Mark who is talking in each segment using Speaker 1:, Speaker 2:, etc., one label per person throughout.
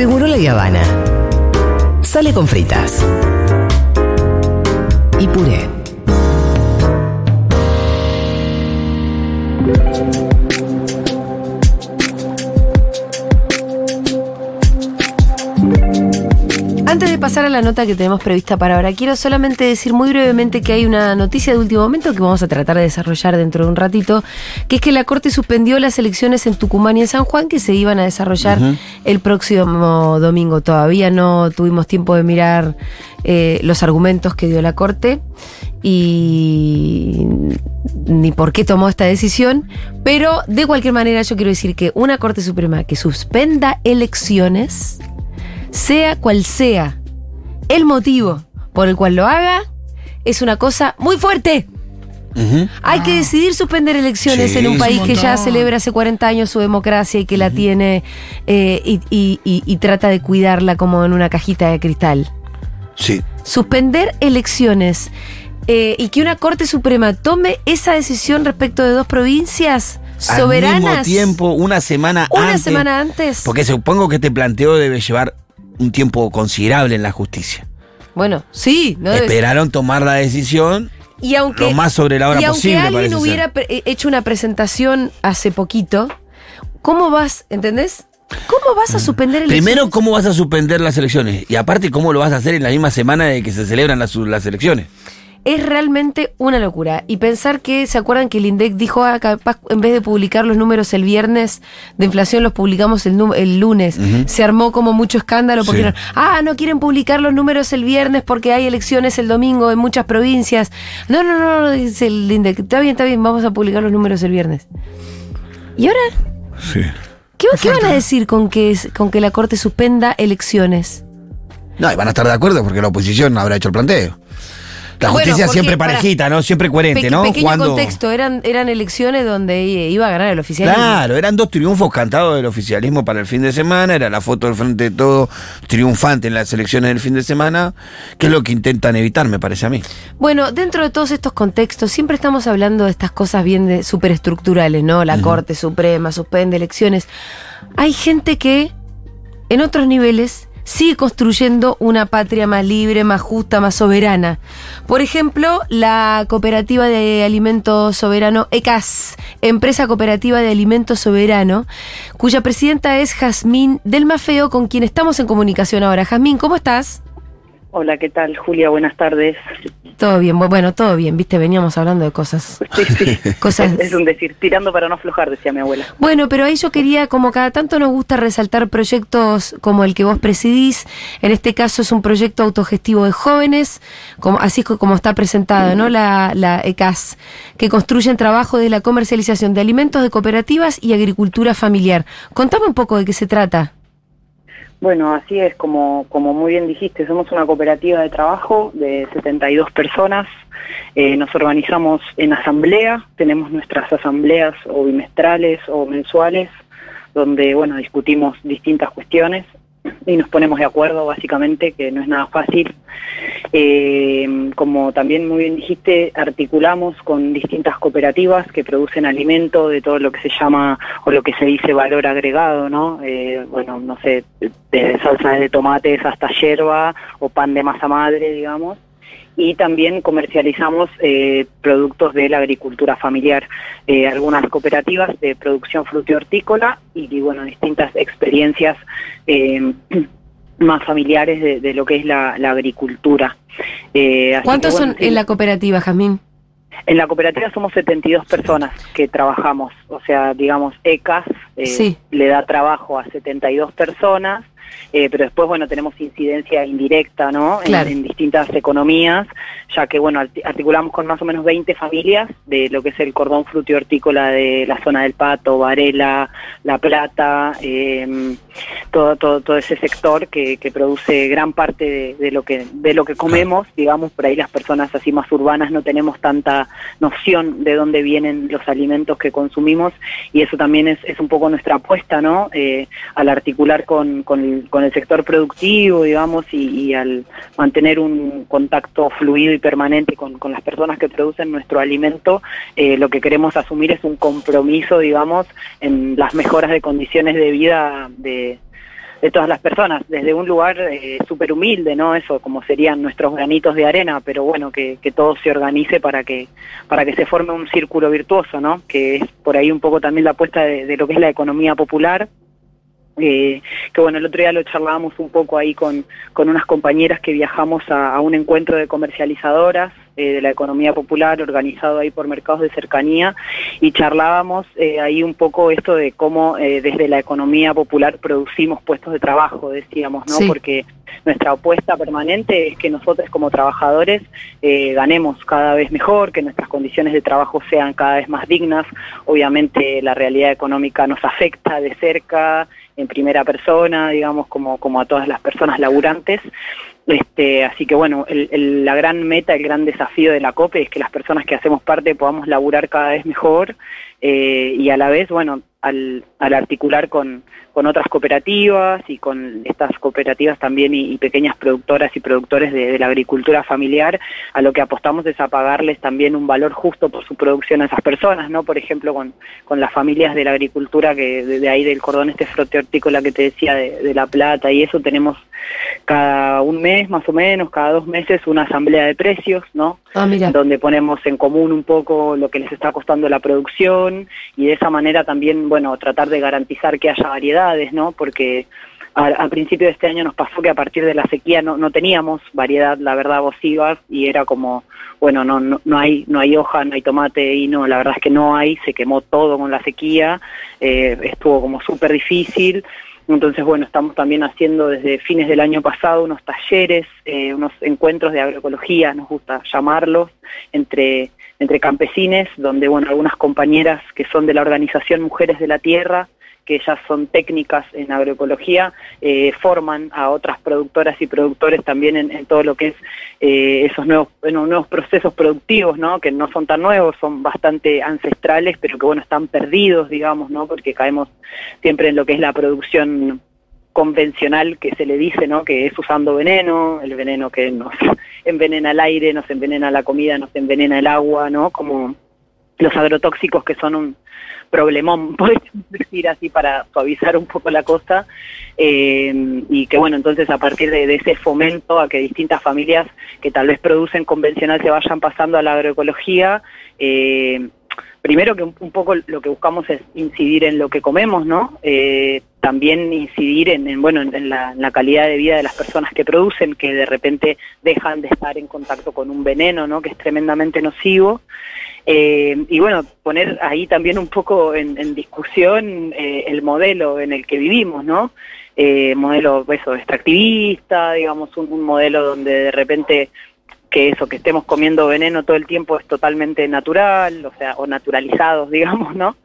Speaker 1: Seguro la Habana. Sale con fritas. Y puré. Antes de pasar a la nota que tenemos prevista para ahora, quiero solamente decir muy brevemente que hay una noticia de último momento que vamos a tratar de desarrollar dentro de un ratito, que es que la Corte suspendió las elecciones en Tucumán y en San Juan que se iban a desarrollar el próximo domingo. Todavía no tuvimos tiempo de mirar eh, los argumentos que dio la Corte y ni por qué tomó esta decisión, pero de cualquier manera yo quiero decir que una Corte Suprema que suspenda elecciones sea cual sea el motivo por el cual lo haga, es una cosa muy fuerte. Hay que decidir suspender elecciones
Speaker 2: Sí,
Speaker 1: en un país
Speaker 2: un
Speaker 1: que ya celebra hace 40 años su democracia y que la tiene eh, y, y- y- y trata de cuidarla como en una cajita de cristal.
Speaker 2: Sí.
Speaker 1: Suspender elecciones eh, y que una Corte Suprema tome esa decisión respecto de dos provincias soberanas.
Speaker 2: Al mismo tiempo, una semana
Speaker 1: Una
Speaker 2: antes.
Speaker 1: semana antes.
Speaker 2: Porque supongo que este planteo debe llevar un tiempo considerable en la justicia.
Speaker 1: Bueno, sí, no debe
Speaker 2: Esperaron tomar la decisión
Speaker 1: Y aunque,
Speaker 2: lo más sobre la hora
Speaker 1: y aunque
Speaker 2: posible,
Speaker 1: alguien
Speaker 2: parece
Speaker 1: hubiera
Speaker 2: ser.
Speaker 1: eh, hecho una presentación hace poquito, ¿cómo vas, entendés? ¿Cómo vas a suspender elecciones?
Speaker 2: Mm. Primero, ¿cómo vas a suspender las elecciones? Y aparte, ¿cómo lo vas a hacer en la misma semana de que se celebran las, las elecciones?
Speaker 1: Es realmente una locura. Y pensar que, ¿se acuerdan que el INDEC dijo, ah, capaz, en vez de publicar los números el viernes de inflación, los publicamos el, lunes? Se armó como mucho escándalo porque,
Speaker 2: Sí.
Speaker 1: no- ah, no quieren publicar los números el viernes porque hay elecciones el domingo en muchas provincias. No, no, no, no, dice el INDEC. Está bien, está bien, vamos a publicar los números el viernes. ¿Y ahora?
Speaker 2: Sí.
Speaker 1: ¿Qué, qué van a decir con que, con que la Corte suspenda elecciones?
Speaker 2: No, y van a estar de acuerdo porque la oposición habrá hecho el planteo. La justicia siempre
Speaker 1: para-
Speaker 2: parejita, ¿no? Siempre coherente,
Speaker 1: Peque-
Speaker 2: ¿no?
Speaker 1: pequeño
Speaker 2: Cuando-
Speaker 1: contexto, eran, eran elecciones donde iba a ganar el oficialismo.
Speaker 2: Claro, eran dos triunfos cantados del oficialismo para el fin de semana, era la foto del frente de todo triunfante en las elecciones del fin de semana, que es lo que intentan evitar, me parece a mí.
Speaker 1: Bueno, dentro de todos estos contextos, siempre estamos hablando de estas cosas bien superestructurales, ¿no? La Corte Suprema suspende elecciones. Hay gente que, en otros niveles, sigue construyendo una patria más libre, más justa, más soberana. Por ejemplo, la Cooperativa de Alimentos Soberano, ECAS, Empresa Cooperativa de Alimentos Soberano, cuya presidenta es Jazmín del Mafeo, con quien estamos en comunicación ahora. Jazmín, ¿cómo estás?
Speaker 3: Hola, ¿qué tal, Julia? Buenas tardes.
Speaker 1: Todo bien, bu- bueno, todo bien, viste, veníamos hablando de cosas.
Speaker 3: Sí, sí.
Speaker 1: Cosas-
Speaker 3: Es, es un decir, tirando para no aflojar, decía mi abuela.
Speaker 1: Bueno, pero ahí yo quería, como cada tanto nos gusta resaltar proyectos como el que vos presidís, en este caso es un proyecto autogestivo de jóvenes, como, así como está presentado, ¿no? La, la ECAS, que construyen trabajo de la comercialización de alimentos de cooperativas y agricultura familiar. Contame un poco de qué se trata.
Speaker 3: Bueno, así es, como, como muy bien dijiste, somos una cooperativa de trabajo de 72 personas. Eh, nos organizamos en asamblea, tenemos nuestras asambleas o bimestrales o mensuales, donde, bueno, discutimos distintas cuestiones y nos ponemos de acuerdo, básicamente, que no es nada fácil. Eh, como también muy bien dijiste, articulamos con distintas cooperativas que producen alimento de todo lo que se llama o lo que se dice valor agregado, ¿no? Eh, bueno, no sé, de salsas de tomates hasta hierba o pan de masa madre, digamos. Y también comercializamos eh, productos de la agricultura familiar, eh, algunas cooperativas de producción frutihortícola y, y bueno, distintas experiencias eh, más familiares de, de lo que es la, la agricultura. Eh,
Speaker 1: ¿Cuántos
Speaker 3: bueno,
Speaker 1: son
Speaker 3: sí,
Speaker 1: en la cooperativa, Jazmín?
Speaker 3: en la cooperativa somos 72 personas que trabajamos, o sea, digamos, ECAS eh,
Speaker 1: Sí.
Speaker 3: le da trabajo a 72 personas, eh, pero después, bueno, tenemos incidencia indirecta, ¿no? En-
Speaker 1: Claro.
Speaker 3: En, distintas economías, ya que, bueno, arti- articulamos con más o menos 20 familias de lo que es el cordón frutihortícola de la zona del Pato, Varela, La Plata, eh, todo, todo, todo ese sector que, que produce gran parte de, de lo que de lo que comemos, digamos, por ahí las personas así más urbanas no tenemos tanta noción de dónde vienen los alimentos que consumimos y eso también es, es un poco nuestra apuesta, ¿no? Eh, al articular con, con, el, con el sector productivo, digamos, y, y al mantener un contacto fluido y permanente con, con las personas que producen nuestro alimento, eh, lo que queremos asumir es un compromiso, digamos, en las mejoras de condiciones de vida de, de todas las personas, desde un lugar eh, súper humilde, ¿no? Eso, como serían nuestros granitos de arena, pero bueno, que, que todo se organice para que, para que se forme un círculo virtuoso, ¿no? Que es por ahí un poco también la apuesta de, de lo que es la economía popular, eh, que bueno, el otro día lo charlábamos un poco ahí con, con unas compañeras que viajamos a, a un encuentro de comercializadoras eh, de la economía popular organizado ahí por mercados de cercanía y charlábamos eh, ahí un poco esto de cómo eh, desde la economía popular producimos puestos de trabajo, decíamos, ¿no?
Speaker 1: Sí.
Speaker 3: Porque nuestra apuesta permanente es que nosotros como trabajadores eh, ganemos cada vez mejor, que nuestras condiciones de trabajo sean cada vez más dignas. Obviamente la realidad económica nos afecta de cerca, en primera persona, digamos, como, como a todas las personas laburantes. Este, así que bueno, el- el- la gran meta, el gran desafío de la COPE es que las personas que hacemos parte podamos laburar cada vez mejor eh, y a la vez, bueno, al, al articular con, con otras cooperativas y con estas cooperativas también y, y pequeñas productoras y productores de, de la agricultura familiar, a lo que apostamos es a pagarles también un valor justo por su producción a esas personas, ¿no? Por ejemplo, con, con las familias de la agricultura que de, de ahí del cordón este frote hortícola que te decía de, de La Plata y eso tenemos cada un mes más o menos, cada dos meses una asamblea de precios, ¿no?
Speaker 1: Ah, mira.
Speaker 3: donde ponemos en común un poco lo que les está costando la producción y de esa manera también, bueno, tratar de garantizar que haya variedades, ¿no? Porque a, a principio de este año nos pasó que a partir de la sequía no, no teníamos variedad, la verdad, vosivas y era como, bueno, no, no, no hay no hay hoja, no hay tomate y no, la verdad es que no hay, se quemó todo con la sequía, eh, estuvo como súper difícil. Entonces, bueno, estamos también haciendo desde fines del año pasado unos talleres, eh, unos encuentros de agroecología, nos gusta llamarlos, entre, entre campesines, donde, bueno, algunas compañeras que son de la organización Mujeres de la Tierra, que ellas son técnicas en agroecología, eh, forman a otras productoras y productores también en, todo lo que es eh, esos nuevos, nuevos procesos productivos, ¿no? Que no son tan nuevos, son bastante ancestrales, pero que, bueno, están perdidos, digamos, ¿no? Porque caemos siempre en lo que es la producción convencional que se le dice, ¿no? Que es usando veneno, el veneno que nos envenena el aire, nos envenena la comida, nos envenena el agua, ¿no? Como los agrotóxicos que son un problemón, podríamos decir así para suavizar un poco la cosa, eh, y que bueno, entonces a partir de, ese fomento a que distintas familias que tal vez producen convencional se vayan pasando a la agroecología, eh, primero que un, un poco lo que buscamos es incidir en lo que comemos, ¿no? Eh, también incidir en, en, bueno en, la, en la calidad de vida de las personas que producen, que de repente dejan de estar en contacto con un veneno, ¿no? Que es tremendamente nocivo. Eh, y bueno, poner ahí también un poco en, en discusión eh, el modelo en el que vivimos, ¿no? Eh, modelo eso, extractivista, digamos, un modelo donde de repente que eso, que estemos comiendo veneno todo el tiempo es totalmente natural, o sea, o naturalizados, digamos, ¿no?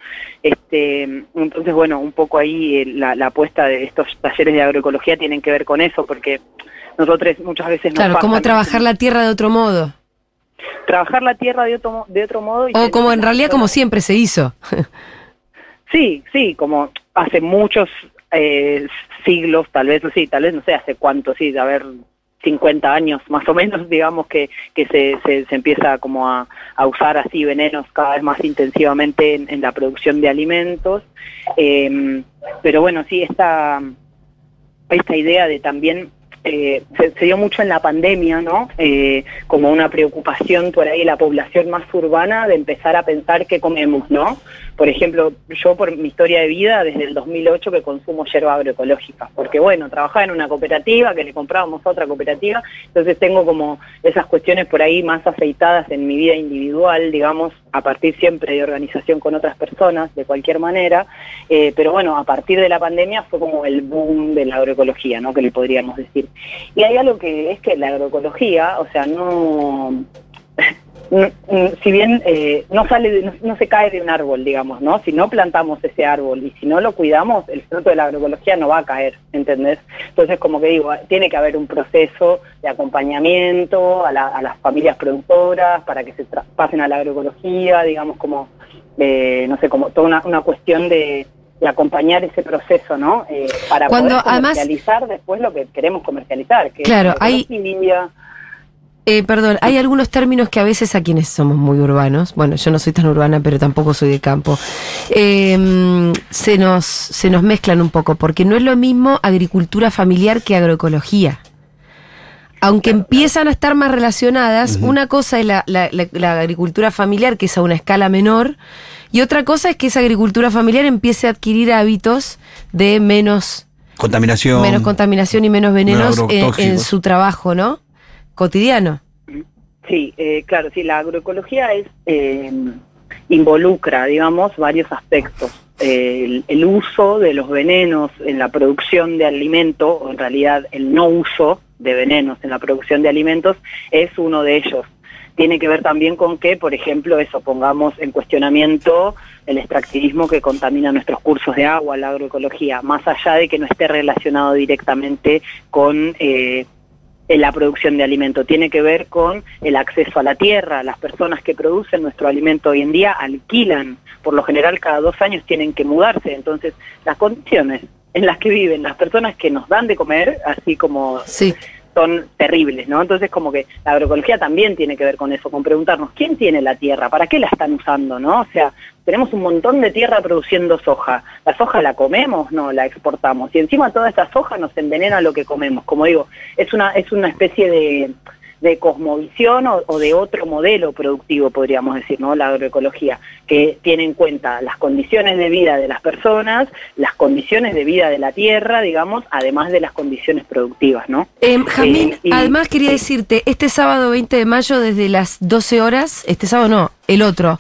Speaker 3: Este, entonces, bueno, un poco ahí eh, la, la apuesta de estos talleres de agroecología tienen que ver con eso, porque nosotros muchas veces nos
Speaker 1: Claro, cómo trabajar la tierra de otro modo.
Speaker 3: trabajar la tierra de otro, de otro modo. y
Speaker 1: O como en realidad como siempre se hizo.
Speaker 3: Sí, sí, como hace muchos eh, siglos, tal vez, sí, tal vez no sé hace cuánto, sí, de haber 50 años más o menos, digamos, que, que se, se, empieza como a, a usar así venenos cada vez más intensivamente en, la producción de alimentos. Eh, pero bueno, sí, esta, esta idea de también eh, se, dio mucho en la pandemia, ¿no? Eh, como una preocupación por ahí la población más urbana de empezar a pensar qué comemos, ¿no? Por ejemplo, yo por mi historia de vida, desde el 2008 que consumo yerba agroecológica, porque bueno, trabajaba en una cooperativa que le comprábamos a otra cooperativa, entonces tengo como esas cuestiones por ahí más aceitadas en mi vida individual, digamos, a partir siempre de organización con otras personas, de cualquier manera, eh, pero bueno, a partir de la pandemia fue como el boom de la agroecología, ¿no? Que le podríamos decir. Y hay algo que es que la agroecología, o sea, no si bien eh, no sale de- no, no se cae de un árbol digamos no si no plantamos ese árbol y si no lo cuidamos el fruto de la agroecología no va a caer ¿entendés? entonces como que digo tiene que haber un proceso de acompañamiento a, la- a las familias productoras para que se pasen a la agroecología digamos como eh, no sé como toda una, una cuestión de, de acompañar ese proceso no Eh, para
Speaker 1: Cuando
Speaker 3: poder
Speaker 1: además-
Speaker 3: comercializar después lo que queremos comercializar que es
Speaker 1: Claro,
Speaker 3: la
Speaker 1: hay- Eh, perdón, hay algunos términos que a veces a quienes somos muy urbanos, bueno, yo no soy tan urbana, pero tampoco soy de campo, eh, se, nos, se nos mezclan un poco, porque no es lo mismo agricultura familiar que agroecología. Aunque empiezan a estar más relacionadas, una cosa es la, la- la- la agricultura familiar, que es a una escala menor, y otra cosa es que esa agricultura familiar empiece a adquirir hábitos de menos
Speaker 2: Contaminación.
Speaker 1: menos contaminación y menos venenos en su trabajo, ¿no? Cotidiano.
Speaker 3: Sí, eh, claro, sí, la agroecología es eh, involucra, digamos, varios aspectos. El, uso de los venenos en la producción de alimento, o en realidad el no uso de venenos en la producción de alimentos, es uno de ellos. Tiene que ver también con que, por ejemplo, eso, pongamos en cuestionamiento el extractivismo que contamina nuestros cursos de agua, la agroecología, más allá de que no esté relacionado directamente con eh, la producción de alimento, tiene que ver con el acceso a la tierra. Las personas que producen nuestro alimento hoy en día alquilan, por lo general cada dos años tienen que mudarse, entonces las condiciones en las que viven las personas que nos dan de comer, así como
Speaker 1: Sí.
Speaker 3: Son terribles, ¿no? Entonces como que la agroecología también tiene que ver con eso, con preguntarnos quién tiene la tierra, para qué la están usando, ¿no? O sea, tenemos un montón de tierra produciendo soja. ¿La soja la comemos? No, la exportamos. Y encima toda esa soja nos envenena lo que comemos. Como digo, es una, es una especie de, de cosmovisión o, o de otro modelo productivo, podríamos decir, ¿no? La agroecología, que tiene en cuenta las condiciones de vida de las personas, las condiciones de vida de la tierra, digamos, además de las condiciones productivas, ¿no?
Speaker 1: Eh, Jamín,
Speaker 3: Eh, y-
Speaker 1: además quería decirte, este sábado 20 de mayo desde las 12 horas, este sábado no, el otro,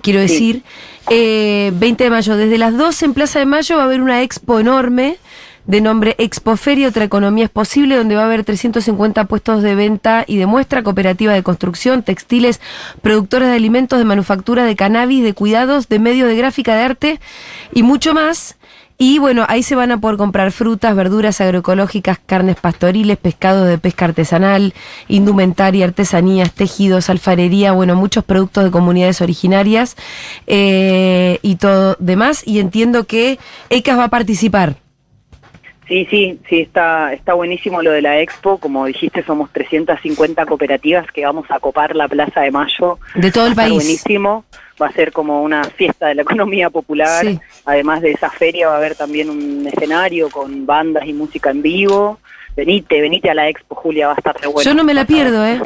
Speaker 1: quiero
Speaker 3: Sí.
Speaker 1: decir, eh, 20 de mayo, desde las 12 en Plaza de Mayo va a haber una expo enorme de nombre Expoferia, otra economía es posible, donde va a haber 350 puestos de venta y de muestra, cooperativa de construcción, textiles, productores de alimentos, de manufactura, de cannabis, de cuidados, de medios de gráfica, de arte y mucho más. Y bueno, ahí se van a poder comprar frutas, verduras agroecológicas, carnes pastoriles, pescados de pesca artesanal, indumentaria, artesanías, tejidos, alfarería, bueno, muchos productos de comunidades originarias eh, y todo demás. Y entiendo que ECAS va a participar.
Speaker 3: Sí, sí, sí, está, está buenísimo lo de la expo. Como dijiste, somos 350 cooperativas que vamos a copar la Plaza de Mayo.
Speaker 1: De todo el país.
Speaker 3: buenísimo. Va a ser como una fiesta de la economía popular.
Speaker 1: Sí.
Speaker 3: Además de esa feria va a haber también un escenario con bandas y música en vivo. Venite, venite a la expo, Julia, va a estar re bueno.
Speaker 1: Yo no me la pierdo, ¿eh?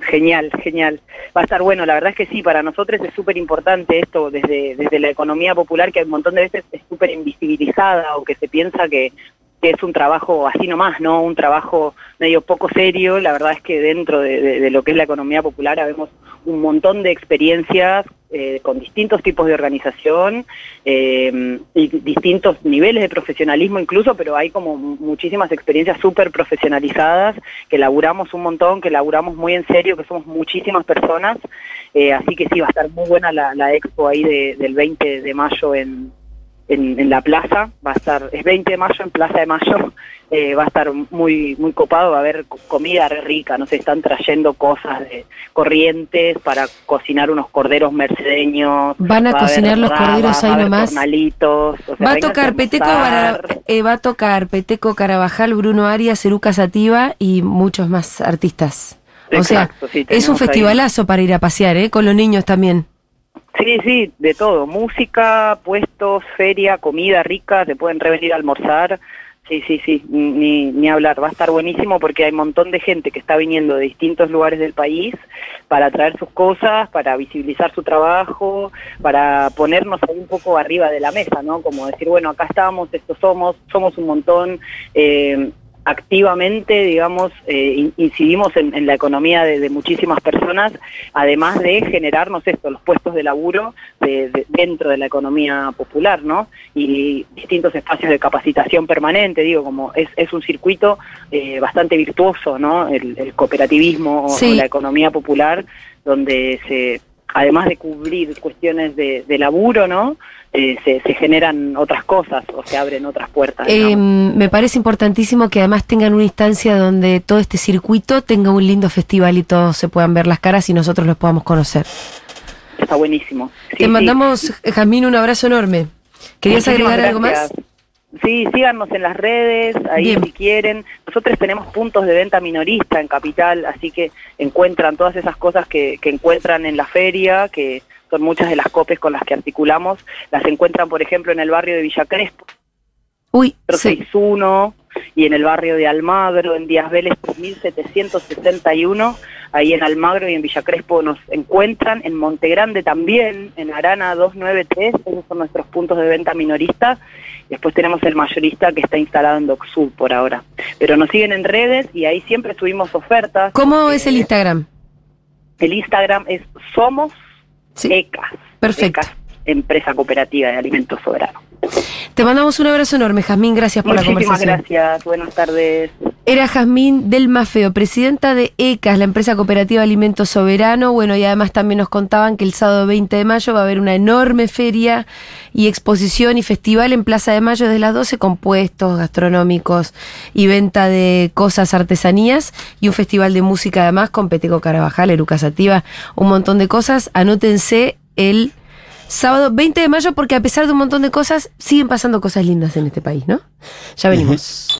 Speaker 3: Genial, genial. Va a estar bueno, la verdad es que sí, para nosotros es súper importante esto desde, desde la economía popular, que un montón de veces es súper invisibilizada o que se piensa que, que es un trabajo así nomás, ¿no? Un trabajo medio poco serio. La verdad es que dentro de, lo que es la economía popular habemos un montón de experiencias eh, con distintos tipos de organización eh, y distintos niveles de profesionalismo incluso, pero hay como muchísimas experiencias súper profesionalizadas que laburamos un montón, que laburamos muy en serio, que somos muchísimas personas, eh, así que sí, va a estar muy buena la, la expo ahí de- del 20 de mayo en, en, en la plaza, va a estar, es 20 de mayo en Plaza de Mayo, eh, va a estar muy muy copado, va a haber co- comida rica, no sé, están trayendo cosas de corrientes para cocinar unos corderos mercedeños.
Speaker 1: Van a
Speaker 3: va
Speaker 1: cocinar los
Speaker 3: rabas,
Speaker 1: corderos ahí
Speaker 3: va
Speaker 1: nomás.
Speaker 3: o sea,
Speaker 1: Va a tocar Peteco, eh, va a tocar Peteco Carabajal, Bruno Arias, Eruca Sativa y muchos más artistas. O sea,
Speaker 3: sí,
Speaker 1: es un
Speaker 3: ahí-
Speaker 1: festivalazo para ir a pasear, ¿eh? Con los niños también.
Speaker 3: Sí, sí, de todo. Música, puestos, feria, comida rica, se pueden revenir a almorzar. Sí, sí, sí, ni, ni hablar. Va a estar buenísimo porque hay un montón de gente que está viniendo de distintos lugares del país para traer sus cosas, para visibilizar su trabajo, para ponernos ahí un poco arriba de la mesa, ¿no? Como decir, bueno, acá estamos, estos somos, somos un montón. Eh, activamente, digamos, eh, in- incidimos en, en la economía de, de muchísimas personas, además de generarnos esto, los puestos de laburo de- de- dentro de la economía popular, ¿no? Y distintos espacios de capacitación permanente, digo, como es, es un circuito eh, bastante virtuoso, ¿no? El, el cooperativismo
Speaker 1: Sí.
Speaker 3: o la economía popular, donde se, además de cubrir cuestiones de, de laburo, ¿no? Eh, se, se generan otras cosas o se abren otras puertas.
Speaker 1: Eh, me parece importantísimo que además tengan una instancia donde todo este circuito tenga un lindo festival y todos se puedan ver las caras y nosotros los podamos conocer.
Speaker 3: Está buenísimo. Sí,
Speaker 1: Te
Speaker 3: sí.
Speaker 1: mandamos, Jamín, un abrazo enorme. ¿Querías
Speaker 3: Muchísimas
Speaker 1: agregar algo más?
Speaker 3: Sí, síganos en las redes, ahí
Speaker 1: Bien.
Speaker 3: si quieren. Nosotros tenemos puntos de venta minorista en Capital, así que encuentran todas esas cosas que, que encuentran en la feria, que son muchas de las copes con las que articulamos. Las encuentran, por ejemplo, en el barrio de Villa Crespo,
Speaker 1: Uy, sí.
Speaker 3: 61 y en el barrio de Almagro, en Díaz Vélez 3761, ahí en Almagro y en Villa Crespo nos encuentran, en Montegrande también, en Arana 293, esos son nuestros puntos de venta minorista, después tenemos el mayorista que está instalado en Docsud por ahora, pero nos siguen en redes y ahí siempre subimos ofertas.
Speaker 1: ¿Cómo
Speaker 3: Eh,
Speaker 1: es el Instagram?
Speaker 3: El Instagram es Somos
Speaker 1: Sí.
Speaker 3: ECAS.
Speaker 1: Perfecto.
Speaker 3: ECAS, Empresa Cooperativa de Alimentos Soberanos.
Speaker 1: Te mandamos un abrazo enorme, Jazmín. Gracias por la
Speaker 3: Muchísimas
Speaker 1: conversación.
Speaker 3: gracias, buenas tardes.
Speaker 1: Era Jazmín del Mafeo, presidenta de ECAS, la empresa cooperativa de alimentos soberano. Bueno, y además también nos contaban que el sábado 20 de mayo va a haber una enorme feria y exposición y festival en Plaza de Mayo desde las 12 con puestos gastronómicos y venta de cosas, artesanías y un festival de música además con Peteco Carabajal, Eruca Sativa, un montón de cosas. Anótense el sábado 20 de mayo porque a pesar de un montón de cosas, siguen pasando cosas lindas en este país, ¿no? Ya venimos.